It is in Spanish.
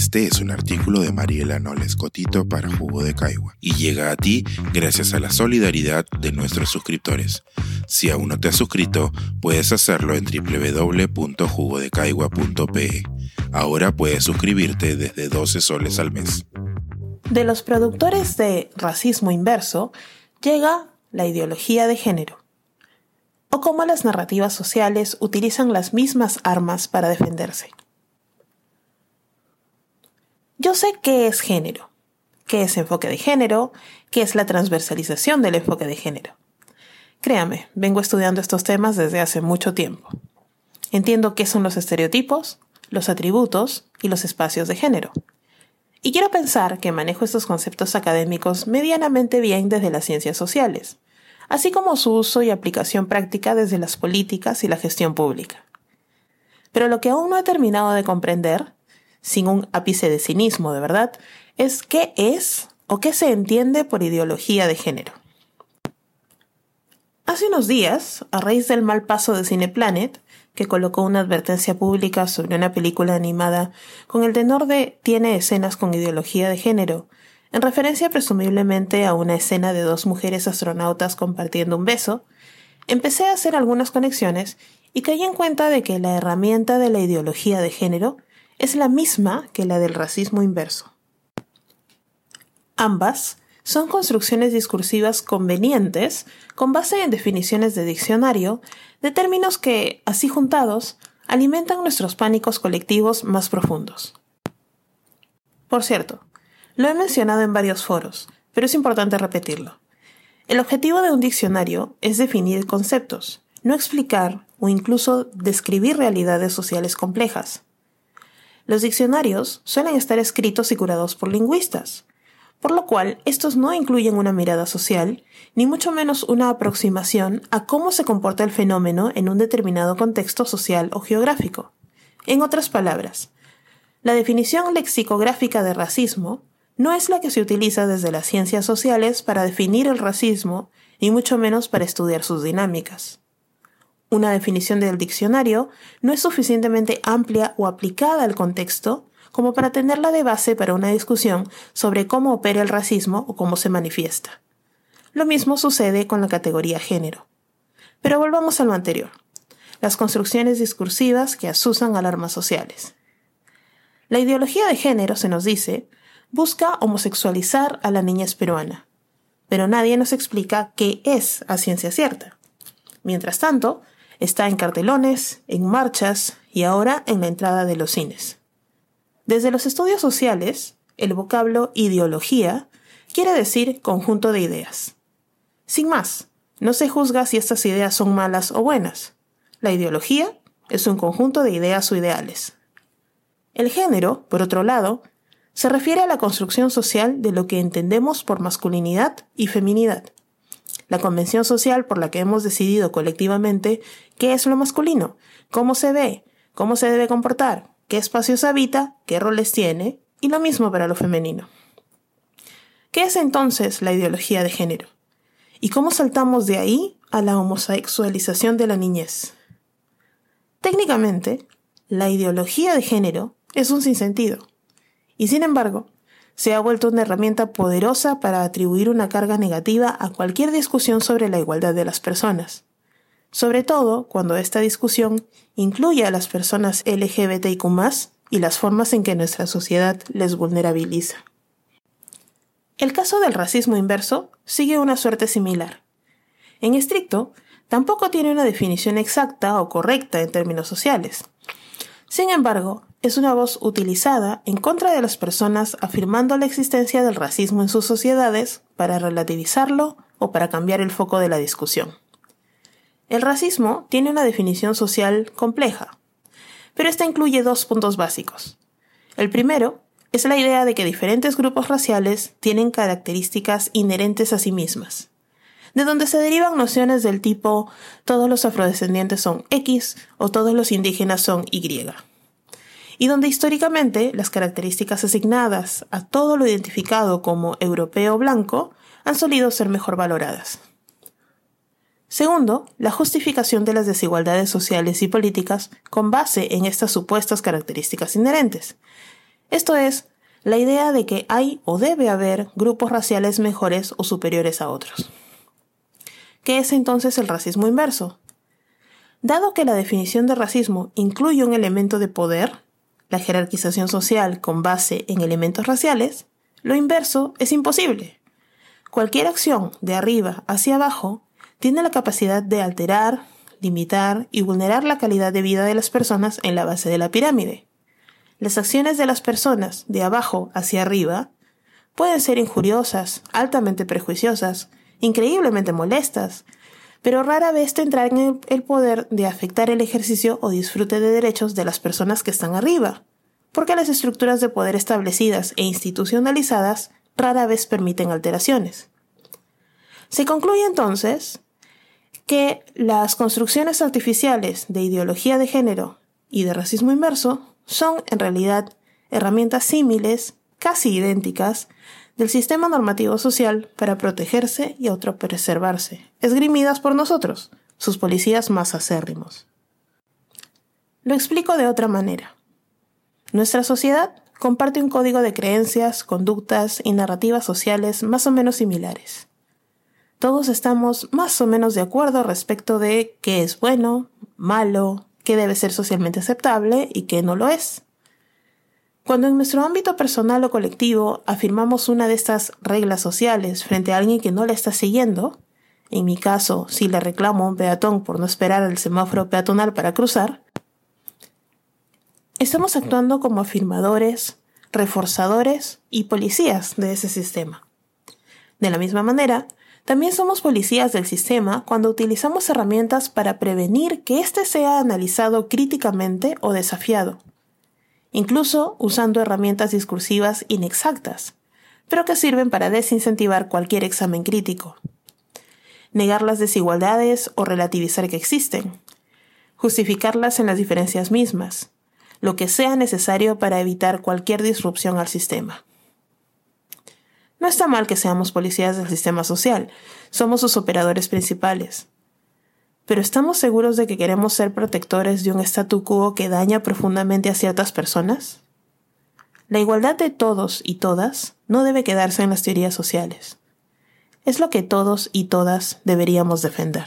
Este es un artículo de Mariela Noles Cotito para Jugo de Caigua y llega a ti gracias a la solidaridad de nuestros suscriptores. Si aún no te has suscrito, puedes hacerlo en www.jugodecaigua.pe. Ahora puedes suscribirte desde 12 soles al mes. De los productores de racismo inverso llega la ideología de género o cómo las narrativas sociales utilizan las mismas armas para defenderse. Yo sé qué es género, qué es enfoque de género, qué es la transversalización del enfoque de género. Créame, vengo estudiando estos temas desde hace mucho tiempo. Entiendo qué son los estereotipos, los atributos y los espacios de género. Y quiero pensar que manejo estos conceptos académicos medianamente bien desde las ciencias sociales, así como su uso y aplicación práctica desde las políticas y la gestión pública. Pero lo que aún no he terminado de comprender sin un ápice de cinismo, de verdad, es qué es o qué se entiende por ideología de género. Hace unos días, a raíz del mal paso de Cineplanet, que colocó una advertencia pública sobre una película animada con el tenor de tiene escenas con ideología de género, en referencia presumiblemente a una escena de dos mujeres astronautas compartiendo un beso, empecé a hacer algunas conexiones y caí en cuenta de que la herramienta de la ideología de género es la misma que la del racismo inverso. Ambas son construcciones discursivas convenientes con base en definiciones de diccionario de términos que, así juntados, alimentan nuestros pánicos colectivos más profundos. Por cierto, lo he mencionado en varios foros, pero es importante repetirlo. El objetivo de un diccionario es definir conceptos, no explicar o incluso describir realidades sociales complejas. Los diccionarios suelen estar escritos y curados por lingüistas, por lo cual estos no incluyen una mirada social, ni mucho menos una aproximación a cómo se comporta el fenómeno en un determinado contexto social o geográfico. En otras palabras, la definición lexicográfica de racismo no es la que se utiliza desde las ciencias sociales para definir el racismo, ni mucho menos para estudiar sus dinámicas una definición del diccionario no es suficientemente amplia o aplicada al contexto como para tenerla de base para una discusión sobre cómo opera el racismo o cómo se manifiesta. Lo mismo sucede con la categoría género. Pero volvamos a lo anterior, las construcciones discursivas que asusan alarmas sociales. La ideología de género, se nos dice, busca homosexualizar a la niñez peruana, pero nadie nos explica qué es a ciencia cierta. Mientras tanto, Está en cartelones, en marchas y ahora en la entrada de los cines. Desde los estudios sociales, el vocablo ideología quiere decir conjunto de ideas. Sin más, no se juzga si estas ideas son malas o buenas. La ideología es un conjunto de ideas o ideales. El género, por otro lado, se refiere a la construcción social de lo que entendemos por masculinidad y feminidad la convención social por la que hemos decidido colectivamente qué es lo masculino, cómo se ve, cómo se debe comportar, qué espacios habita, qué roles tiene, y lo mismo para lo femenino. ¿Qué es entonces la ideología de género? ¿Y cómo saltamos de ahí a la homosexualización de la niñez? Técnicamente, la ideología de género es un sinsentido. Y sin embargo, se ha vuelto una herramienta poderosa para atribuir una carga negativa a cualquier discusión sobre la igualdad de las personas, sobre todo cuando esta discusión incluye a las personas LGBTIQ y las formas en que nuestra sociedad les vulnerabiliza. El caso del racismo inverso sigue una suerte similar. En estricto, tampoco tiene una definición exacta o correcta en términos sociales. Sin embargo, es una voz utilizada en contra de las personas afirmando la existencia del racismo en sus sociedades para relativizarlo o para cambiar el foco de la discusión. El racismo tiene una definición social compleja, pero esta incluye dos puntos básicos. El primero es la idea de que diferentes grupos raciales tienen características inherentes a sí mismas, de donde se derivan nociones del tipo todos los afrodescendientes son X o todos los indígenas son Y y donde históricamente las características asignadas a todo lo identificado como europeo blanco han solido ser mejor valoradas. Segundo, la justificación de las desigualdades sociales y políticas con base en estas supuestas características inherentes. Esto es, la idea de que hay o debe haber grupos raciales mejores o superiores a otros. ¿Qué es entonces el racismo inverso? Dado que la definición de racismo incluye un elemento de poder, la jerarquización social con base en elementos raciales, lo inverso es imposible. Cualquier acción de arriba hacia abajo tiene la capacidad de alterar, limitar y vulnerar la calidad de vida de las personas en la base de la pirámide. Las acciones de las personas de abajo hacia arriba pueden ser injuriosas, altamente prejuiciosas, increíblemente molestas, pero rara vez tendrán el, poder de afectar el ejercicio o disfrute de derechos de las personas que están arriba, porque las estructuras de poder establecidas e institucionalizadas rara vez permiten alteraciones. Se concluye entonces que las construcciones artificiales de ideología de género y de racismo inverso son en realidad herramientas símiles, casi idénticas, del sistema normativo social para protegerse y autopreservarse, esgrimidas por nosotros, sus policías más acérrimos. Lo explico de otra manera. Nuestra sociedad comparte un código de creencias, conductas y narrativas sociales más o menos similares todos estamos más o menos de acuerdo respecto de qué es bueno, malo, qué debe ser socialmente aceptable y qué no lo es. Cuando en nuestro ámbito personal o colectivo afirmamos una de estas reglas sociales frente a alguien que no la está siguiendo, en mi caso, si le reclamo a un peatón por no esperar el semáforo peatonal para cruzar, estamos actuando como afirmadores, reforzadores y policías de ese sistema. De la misma manera, también somos policías del sistema cuando utilizamos herramientas para prevenir que éste sea analizado críticamente o desafiado, incluso usando herramientas discursivas inexactas, pero que sirven para desincentivar cualquier examen crítico, negar las desigualdades o relativizar que existen, justificarlas en las diferencias mismas, lo que sea necesario para evitar cualquier disrupción al sistema. No está mal que seamos policías del sistema social, somos sus operadores principales. Pero ¿estamos seguros de que queremos ser protectores de un statu quo que daña profundamente a ciertas personas? La igualdad de todos y todas no debe quedarse en las teorías sociales. Es lo que todos y todas deberíamos defender.